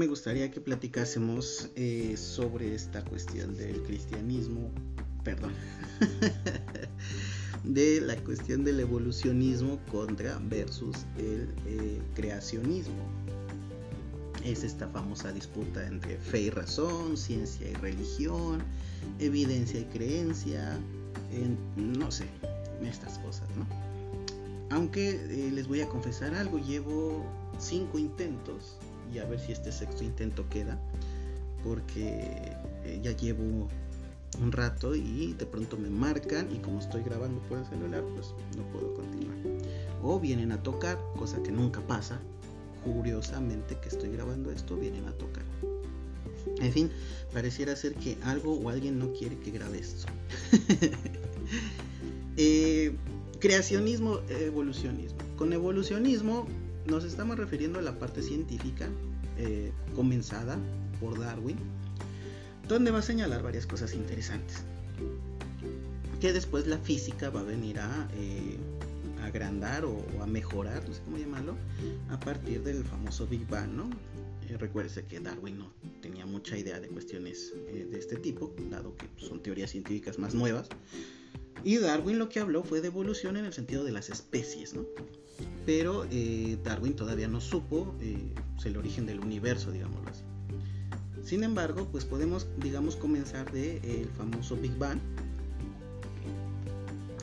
me gustaría que platicásemos eh, sobre esta cuestión del cristianismo, perdón, de la cuestión del evolucionismo contra versus el eh, creacionismo. Es esta famosa disputa entre fe y razón, ciencia y religión, evidencia y creencia, no sé, estas cosas, ¿no? Aunque eh, les voy a confesar algo, llevo cinco intentos y a ver si este sexto intento queda, porque eh, ya llevo un rato y de pronto me marcan y como estoy grabando por el celular, pues no puedo continuar. O vienen a tocar, cosa que nunca pasa. Curiosamente que estoy grabando esto, vienen a tocar. En fin, pareciera ser que algo o alguien no quiere que grabe esto. Eh, creacionismo, evolucionismo. Con evolucionismo nos estamos refiriendo a la parte científica eh, comenzada por Darwin donde va a señalar varias cosas interesantes. Que después la física va a venir a eh, agrandar o, a mejorar, no sé cómo llamarlo, a partir del famoso Big Bang, ¿no? Eh, recuérdese que Darwin no tenía mucha idea de cuestiones eh, de este tipo, dado que son teorías científicas más nuevas. Y Darwin lo que habló fue de evolución en el sentido de las especies, ¿no? Pero Darwin todavía no supo el origen del universo, digámoslo así. Sin embargo, pues podemos, digamos, comenzar de el famoso Big Bang,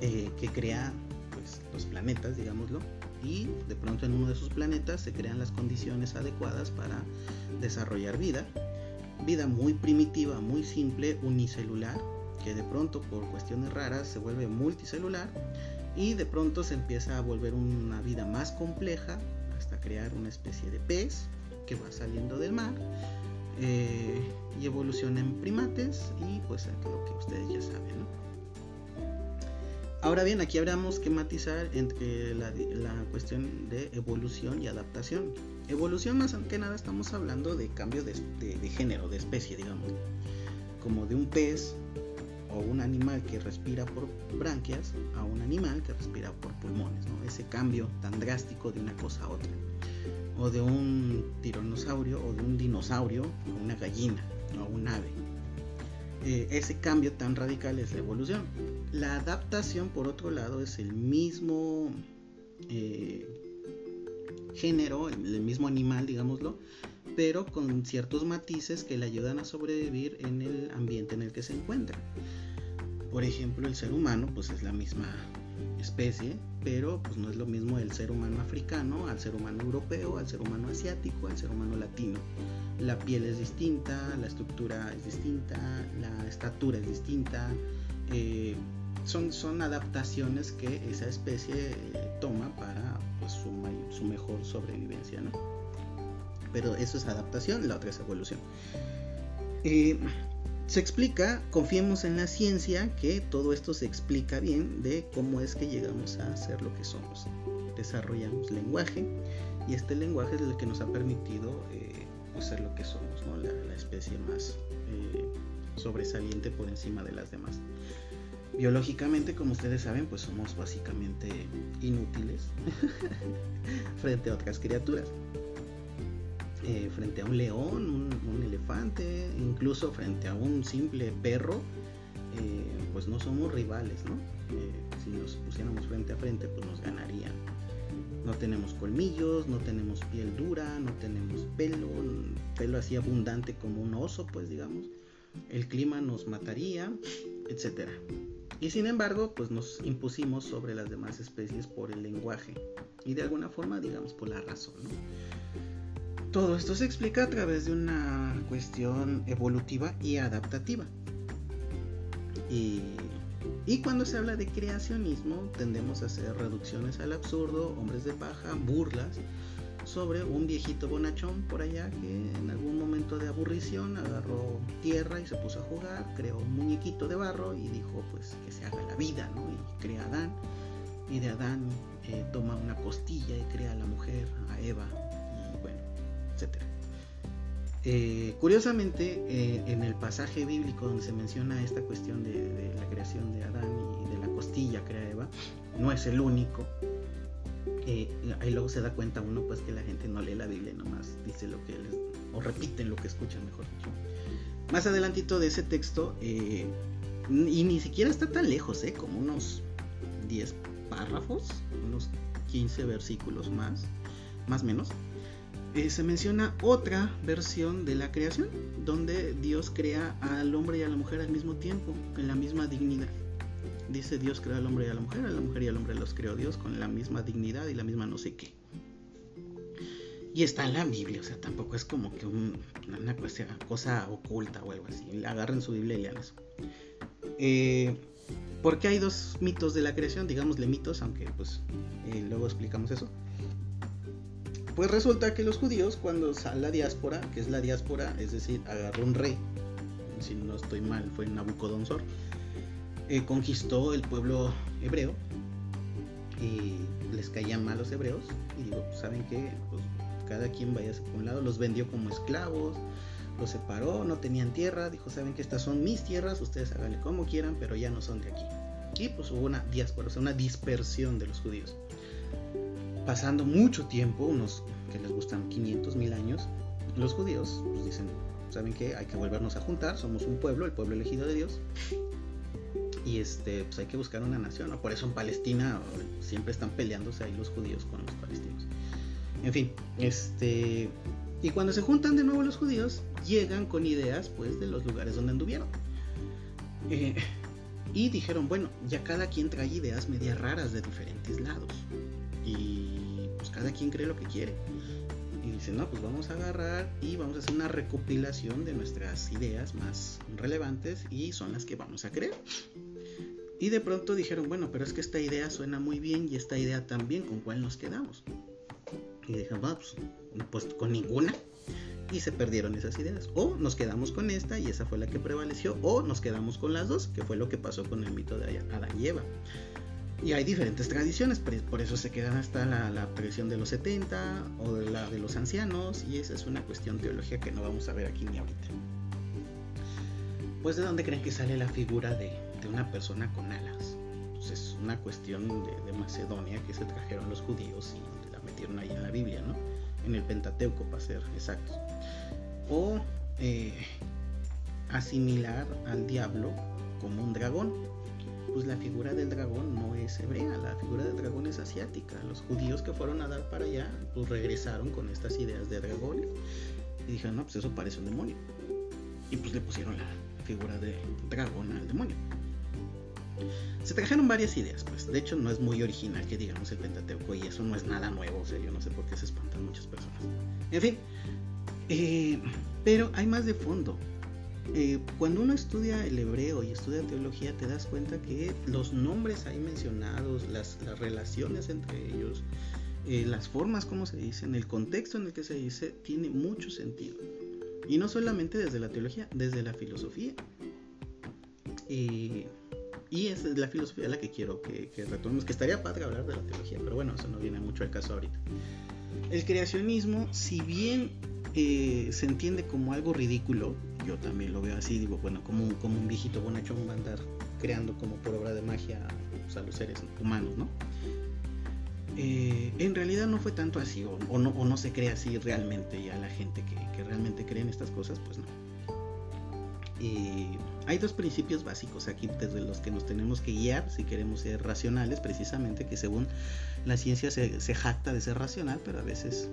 eh, que crea pues, los planetas, digámoslo, y de pronto en uno de esos planetas se crean las condiciones adecuadas para desarrollar vida. Vida muy primitiva, muy simple, unicelular, que de pronto por cuestiones raras se vuelve multicelular y de pronto se empieza a volver una vida más compleja hasta crear una especie de pez que va saliendo del mar eh, y evoluciona en primates y pues lo que ustedes ya saben. Ahora bien, aquí habríamos que matizar entre la, cuestión de evolución y adaptación. Evolución más que nada estamos hablando de cambio de, género, de especie, digamos. Como de un pez o un animal que respira por branquias a un animal que respira por pulmones. Ese cambio tan drástico de una cosa a otra o de un tiranosaurio o de un dinosaurio a una gallina o un ave. Eh, ese cambio tan radical es la evolución. La adaptación, por otro lado, es el mismo eh, género, el mismo animal, digámoslo, pero con ciertos matices que le ayudan a sobrevivir en el ambiente en el que se encuentra. Por ejemplo, el ser humano, pues es la misma especie, pero pues no es lo mismo el ser humano africano al ser humano europeo, al ser humano asiático, al ser humano latino. La piel es distinta, la estructura es distinta, la estatura es distinta. Eh, son, son adaptaciones que esa especie eh, toma para pues, su, su, mejor sobrevivencia. ¿no? Pero eso es adaptación, la otra es evolución. Eh, se explica, confiemos en la ciencia, que todo esto se explica bien de cómo es que llegamos a ser lo que somos. Desarrollamos lenguaje y este lenguaje es el que nos ha permitido eh, pues, ser lo que somos, la, especie más eh, sobresaliente por encima de las demás. Biológicamente, como ustedes saben, pues somos básicamente inútiles frente a otras criaturas. Eh, frente a un león, un, elefante, incluso frente a un simple perro, eh, pues no somos rivales, ¿no? Eh, si nos pusiéramos frente a frente, pues nos ganarían. No tenemos colmillos, no tenemos piel dura, no tenemos pelo, pelo así abundante como un oso, pues digamos. El clima nos mataría, etc. Y sin embargo, pues nos impusimos sobre las demás especies por el lenguaje y de alguna forma, digamos, por la razón. ¿no? Todo esto se explica a través de una cuestión evolutiva y adaptativa. Y, cuando se habla de creacionismo, tendemos a hacer reducciones al absurdo, hombres de paja, burlas sobre un viejito bonachón por allá que en algún momento de aburrición agarró tierra y se puso a jugar, creó un muñequito de barro y dijo pues que se haga la vida, ¿no? Y crea a Adán y de Adán eh, toma una costilla y crea a la mujer, a Eva, Eh, curiosamente, eh, en el pasaje bíblico donde se menciona esta cuestión de, la creación de Adán y de la costilla crea Eva, no es el único. Eh, ahí luego se da cuenta uno pues que la gente no lee la Biblia, nomás dice lo que les o repiten lo que escuchan, mejor dicho. Más adelantito de ese texto, eh, y ni siquiera está tan lejos, como unos 10 párrafos, unos 15 versículos más, más menos. Eh, se menciona otra versión de la creación, donde Dios crea al hombre y a la mujer al mismo tiempo, en la misma dignidad. Dice Dios creó al hombre y a la mujer, a la mujer y al hombre los creó Dios con la misma dignidad y la misma no sé qué. Y está en la Biblia, o sea, tampoco es como que una cosa oculta o algo así. Agarren su Biblia y lean eso. Eh, ¿Por qué hay dos mitos de la creación? Digámosle mitos, aunque pues eh, luego explicamos eso. Pues resulta que los judíos, cuando sale la diáspora, que es la diáspora, es decir, agarró un rey, si no estoy mal, fue Nabucodonosor, eh, conquistó el pueblo hebreo y les caían mal los hebreos. Y digo, pues, ¿saben qué? Pues cada quien vaya por un lado, los vendió como esclavos, los separó, no tenían tierra, dijo, saben que estas son mis tierras, ustedes háganle como quieran, pero ya no son de aquí. Y pues hubo una diáspora, o sea, una dispersión de los judíos. Pasando mucho tiempo, unos que les gustan 500 mil años, los judíos pues, dicen, ¿saben qué? Hay que volvernos a juntar, somos un pueblo, el pueblo elegido de Dios. Y este, pues hay que buscar una nación, Por eso en Palestina siempre están peleándose ahí los judíos con los palestinos. En fin, este. Y cuando se juntan de nuevo los judíos, llegan con ideas pues de los lugares donde anduvieron. Eh, y dijeron, bueno, ya cada quien trae ideas medias raras de diferentes lados. Cada quien cree lo que quiere. Y dicen, no, pues vamos a agarrar y vamos a hacer una recopilación de nuestras ideas más relevantes y son las que vamos a creer. Y de pronto dijeron, bueno, pero es que esta idea suena muy bien y esta idea también, ¿con cuál nos quedamos? Y dijeron, pues, pues con ninguna. Y se perdieron esas ideas. O nos quedamos con esta y esa fue la que prevaleció. O nos quedamos con las dos, que fue lo que pasó con el mito de Adán y Eva. Y hay diferentes tradiciones, por eso se quedan hasta la, la tradición de los 70 o la de los ancianos. Y esa es una cuestión teológica que no vamos a ver aquí ni ahorita. Pues de dónde creen que sale la figura de, una persona con alas. Pues es una cuestión de, Macedonia que se trajeron los judíos y metieron ahí en la Biblia, ¿no? En el Pentateuco, para ser exactos. O eh, asimilar al diablo como un dragón. Pues la figura del dragón no es hebrea, la figura del dragón es asiática. Los judíos que fueron a dar para allá, pues regresaron con estas ideas de dragón y dijeron, no, pues eso parece un demonio. Y pues le pusieron la figura de dragón al demonio. Se trajeron varias ideas, pues. De hecho, no es muy original que digamos el Pentateuco y eso no es nada nuevo. O sea, yo no sé por qué se espantan muchas personas. En fin, eh, pero hay más de fondo. Eh, cuando uno estudia el hebreo y estudia teología, te das cuenta que los nombres ahí mencionados, las, relaciones entre ellos, eh, las formas como se dicen, el contexto en el que se dice, tiene mucho sentido. Y no solamente desde la teología, desde la filosofía. Y es la filosofía la que quiero que, retomemos, que estaría padre hablar de la teología, pero bueno, eso no viene mucho al caso ahorita. El creacionismo, si bien eh, se entiende como algo ridículo, yo también lo veo así, digo, bueno, como, como un viejito bonachón va a andar creando como por obra de magia a los seres humanos, ¿no? Eh, en realidad no fue tanto así, o, no, o, no, se cree así realmente, ya la gente que, que realmente cree en estas cosas, pues no. Hay dos principios básicos aquí desde los que nos tenemos que guiar si queremos ser racionales, precisamente que según la ciencia se, jacta de ser racional, pero a veces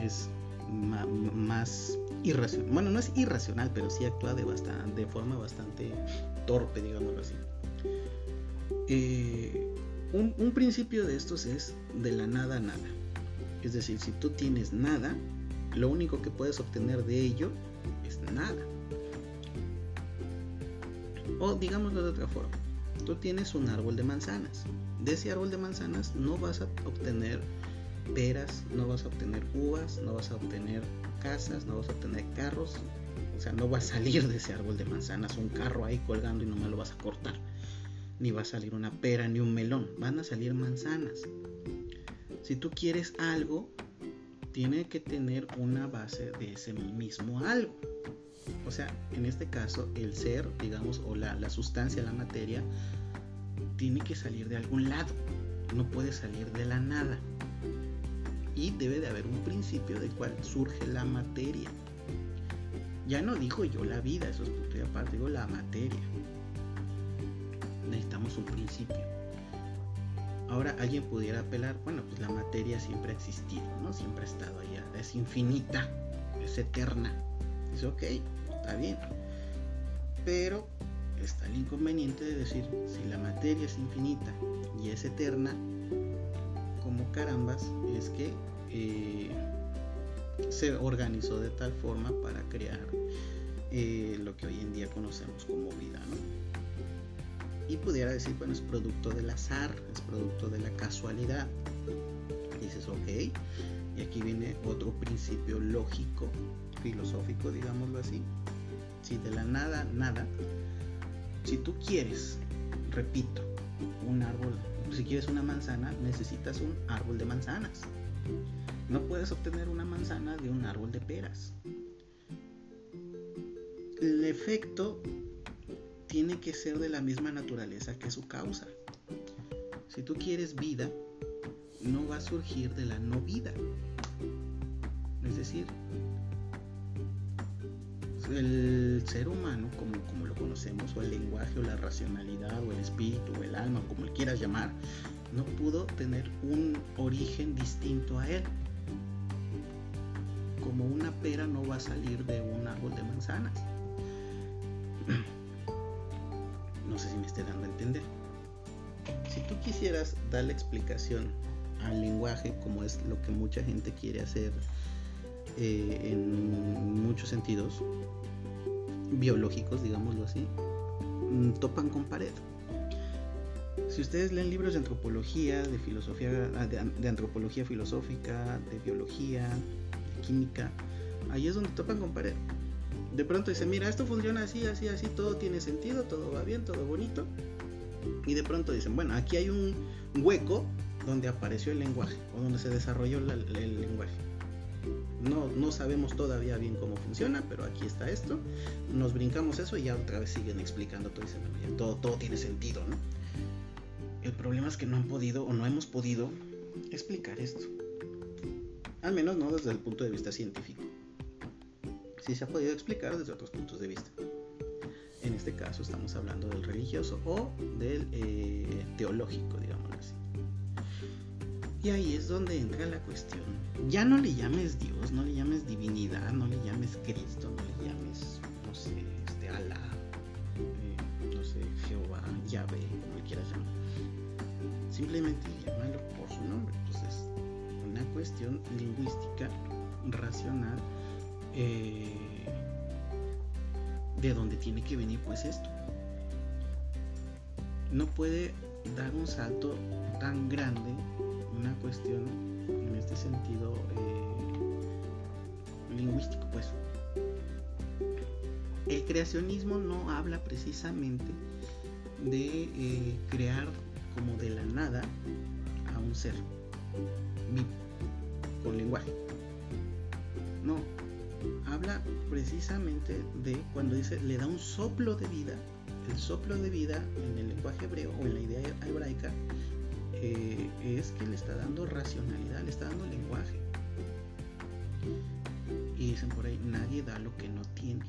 es más irracional. Bueno, no es irracional, pero sí actúa de, de forma bastante torpe, digámoslo así. Eh, un, un principio de estos es de la nada a nada. Es decir, si tú tienes nada, lo único que puedes obtener de ello es nada. O digámoslo de otra forma, tú tienes un árbol de manzanas. De ese árbol de manzanas no vas a obtener peras, no vas a obtener uvas, no vas a obtener casas, no vas a obtener carros. O sea, no va a salir de ese árbol de manzanas un carro ahí colgando y no me lo vas a cortar. Ni va a salir una pera ni un melón. Van a salir manzanas. Si tú quieres algo, tiene que tener una base de ese mismo algo. O sea, en este caso, el ser, digamos, o la, sustancia, la materia, tiene que salir de algún lado. No puede salir de la nada. Y debe de haber un principio del cual surge la materia. Ya no digo yo la vida, eso es punto y aparte, digo la materia. Necesitamos un principio. Ahora alguien pudiera apelar, bueno, pues la materia siempre ha existido, ¿no? Siempre ha estado allá, es infinita, es eterna. Dice, ok, está bien. Pero está el inconveniente de decir, si la materia es infinita y es eterna, carambas es que eh, se organizó de tal forma para crear eh, lo que hoy en día conocemos como vida, Y pudiera decir, bueno, es producto del azar, es producto de la casualidad. Dices, ok, y aquí viene otro principio lógico, filosófico, digámoslo así. Si de la nada, nada, si tú quieres, repito, un árbol, si quieres una manzana, necesitas un árbol de manzanas. No puedes obtener una manzana de un árbol de peras. El efecto tiene que ser de la misma naturaleza que su causa. Si tú quieres vida, no va a surgir de la no vida. Es decir, el ser humano, como, como lo conocemos, o el lenguaje, o la racionalidad, o el espíritu, o el alma, o como le quieras llamar, no pudo tener un origen distinto a él como una pera no va a salir de un árbol de manzanas. No sé si me esté dando a entender. Si tú quisieras darle explicación al lenguaje, como es lo que mucha gente quiere hacer eh, en muchos sentidos biológicos, digámoslo así, mm, topan con pared. Si ustedes leen libros de antropología, de filosofía, de antropología filosófica, de biología, química, ahí es donde topan con pared. De pronto dicen, mira, esto funciona así, así, así, todo tiene sentido, todo va bien, todo bonito. Y de pronto dicen, bueno, aquí hay un hueco donde apareció el lenguaje o donde se desarrolló el lenguaje. No, no sabemos todavía bien cómo funciona, pero aquí está esto. Nos brincamos eso y ya otra vez siguen explicando todo. Dicen, todo, todo tiene sentido, ¿no? El problema es que no han podido o no hemos podido explicar esto al menos no desde el punto de vista científico. Sí se ha podido explicar desde otros puntos de vista. En este caso estamos hablando del religioso o del eh, teológico, digamos. Y ahí es donde entra la cuestión. Ya no le llames Dios, no le llames divinidad, no le llames Cristo, no le llames, no sé, este, Alá, eh, no sé, Jehová, Yahvé, como le quieras llamar. Simplemente llámalo por su nombre cuestión lingüística, racional, eh, de dónde tiene que venir pues esto. No puede dar un salto tan grande una cuestión en este sentido eh, lingüístico pues. El creacionismo no habla precisamente de eh, crear como de la nada a un ser con lenguaje. No, habla precisamente de cuando dice le da un soplo de vida. El soplo de vida en el lenguaje hebreo o en la idea hebraica eh, es que le está dando racionalidad, le está dando lenguaje. Y dicen por ahí, nadie da lo que no tiene.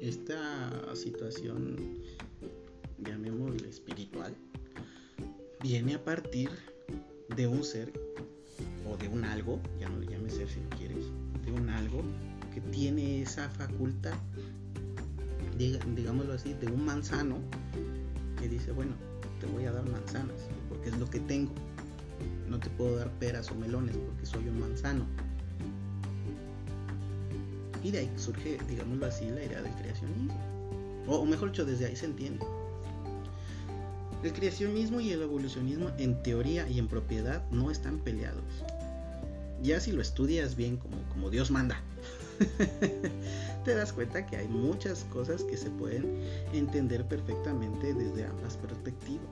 Esta situación, llamémosle espiritual, viene a partir de un ser de un algo, ya no le llames ser si no quieres, de un algo que tiene esa facultad, digámoslo así, de un manzano que dice, bueno, te voy a dar manzanas, porque es lo que tengo. No te puedo dar peras o melones porque soy un manzano. Y de ahí surge, digámoslo así, la idea del creacionismo. O, mejor dicho, desde ahí se entiende. El creacionismo y el evolucionismo en teoría y en propiedad no están peleados ya si lo estudias bien como, como Dios manda, te das cuenta que hay muchas cosas que se pueden entender perfectamente desde ambas perspectivas.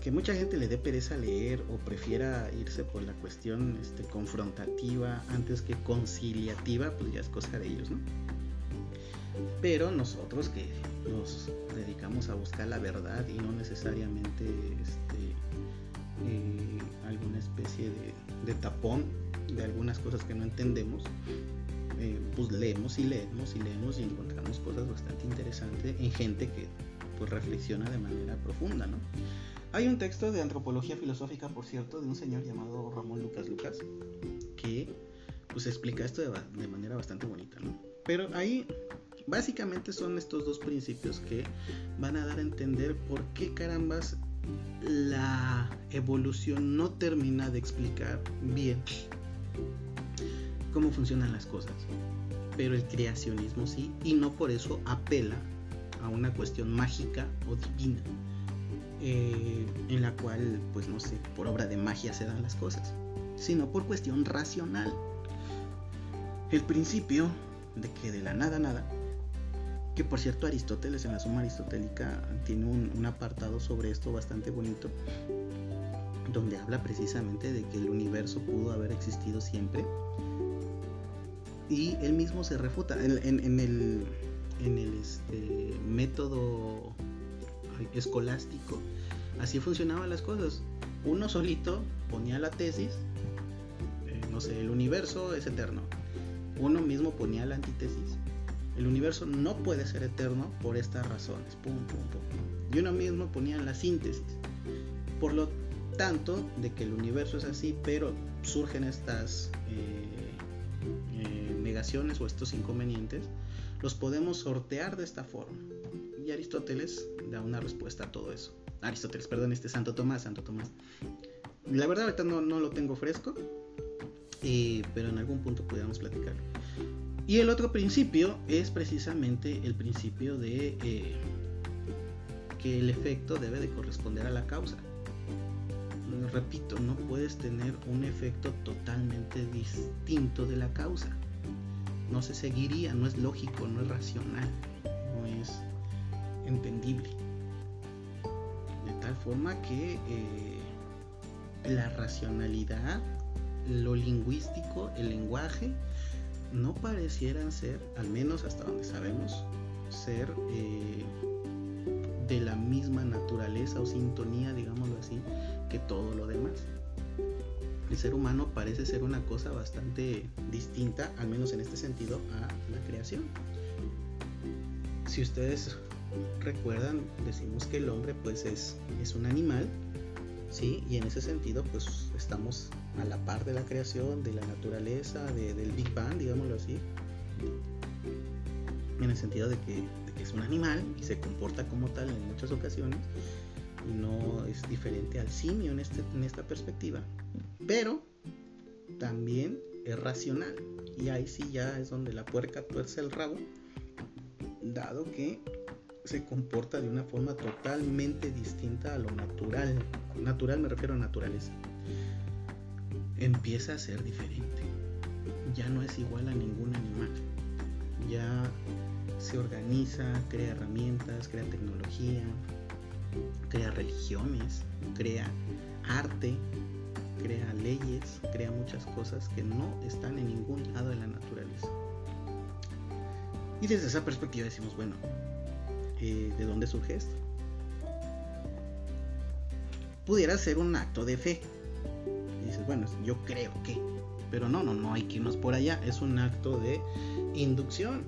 Que mucha gente le dé pereza leer o prefiera irse por la cuestión este, confrontativa antes que conciliativa, pues ya es cosa de ellos, ¿no? Pero nosotros que nos dedicamos a buscar la verdad y no necesariamente este, eh, alguna especie de, tapón de algunas cosas que no entendemos, eh, pues leemos y leemos y leemos y encontramos cosas bastante interesantes en gente que pues reflexiona de manera profunda, ¿no? Hay un texto de antropología filosófica, por cierto, de un señor llamado Ramón Lucas Lucas, que pues explica esto de, de manera bastante bonita, ¿no? Pero ahí básicamente son estos dos principios que van a dar a entender por qué carambas la evolución no termina de explicar bien cómo funcionan las cosas. Pero el creacionismo sí, y no por eso apela a una cuestión mágica o divina, eh, en la cual, pues no sé, por obra de magia se dan las cosas, sino por cuestión racional. El principio de que de la nada nada, que por cierto Aristóteles en la Suma Aristotélica tiene un apartado sobre esto bastante bonito, donde habla precisamente de que el universo pudo haber existido siempre y él mismo se refuta en, el, en el este, método escolástico. Así funcionaban las cosas. Uno solito ponía la tesis, eh, no sé, el universo es eterno. Uno mismo ponía la antítesis. El universo no puede ser eterno por estas razones. Pum, pum, pum. Y uno mismo ponía la síntesis. Por lo tanto, de que el universo es así, pero surgen estas eh, o estos inconvenientes, los podemos sortear de esta forma. Y Aristóteles da una respuesta a todo eso. Aristóteles, perdón, este Santo Tomás, Santo Tomás. La verdad ahorita no, no lo tengo fresco, eh, pero en algún punto pudiéramos platicar. Y el otro principio es precisamente el principio de eh, que el efecto debe de corresponder a la causa. Repito, no puedes tener un efecto totalmente distinto de la causa no se seguiría, no es lógico, no es racional, no es entendible. De tal forma que eh, la racionalidad, lo lingüístico, el lenguaje, no parecieran ser, al menos hasta donde sabemos, ser eh, de la misma naturaleza o sintonía, digámoslo así, que todo lo demás el ser humano parece ser una cosa bastante distinta, al menos en este sentido, a la creación. Si ustedes recuerdan, decimos que el hombre pues es, es un animal, ¿sí? Y en ese sentido pues estamos a la par de la creación, de la naturaleza, del Big Bang, digámoslo así. En el sentido de que, es un animal y se comporta como tal en muchas ocasiones y no es diferente al simio en, este, en esta perspectiva pero también es racional. Y ahí sí ya es donde la puerca tuerce el rabo, dado que se comporta de una forma totalmente distinta a lo natural. Natural me refiero a naturaleza. Empieza a ser diferente. Ya no es igual a ningún animal. Ya se organiza, crea herramientas, crea tecnología, crea religiones, crea arte, crea leyes, crea muchas cosas que no están en ningún lado de la naturaleza. Y desde esa perspectiva decimos, bueno, eh, ¿de dónde surge esto? Pudiera ser un acto de fe. Y dices, bueno, yo creo que. Pero no, no, no hay que irnos por allá. Es un acto de inducción.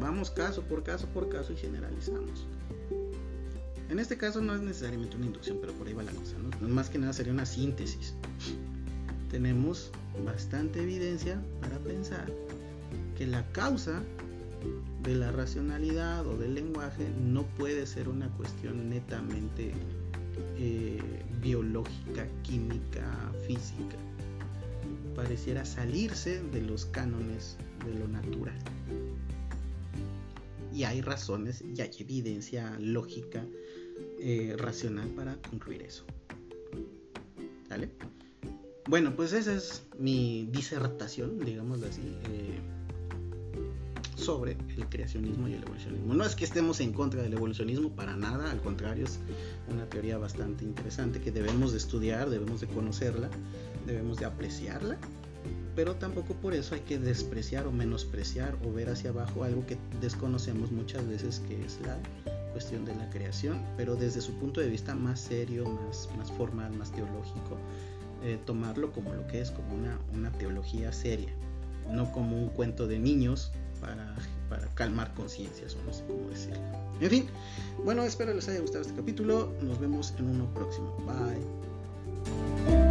Vamos caso por caso por caso y generalizamos. En este caso no es necesariamente una inducción, pero por ahí va la cosa. ¿no? Más que nada sería una síntesis. Tenemos bastante evidencia para pensar que la causa de la racionalidad o del lenguaje no puede ser una cuestión netamente eh, biológica, química, física. Pareciera salirse de los cánones de lo natural. Y hay razones y hay evidencia lógica eh, racional para concluir eso. ¿Vale? Bueno, pues esa es mi disertación, digámoslo así, eh, sobre el creacionismo y el evolucionismo. No es que estemos en contra del evolucionismo, para nada, al contrario, es una teoría bastante interesante que debemos de estudiar, debemos de conocerla, debemos de apreciarla, pero tampoco por eso hay que despreciar o menospreciar o ver hacia abajo algo que desconocemos muchas veces que es la cuestión de la creación, pero desde su punto de vista más serio, más, más formal, más teológico, eh, tomarlo como lo que es, como una, una teología seria, no como un cuento de niños para, para calmar conciencias o no sé cómo decirlo. En fin, bueno, espero les haya gustado este capítulo. Nos vemos en uno próximo. Bye.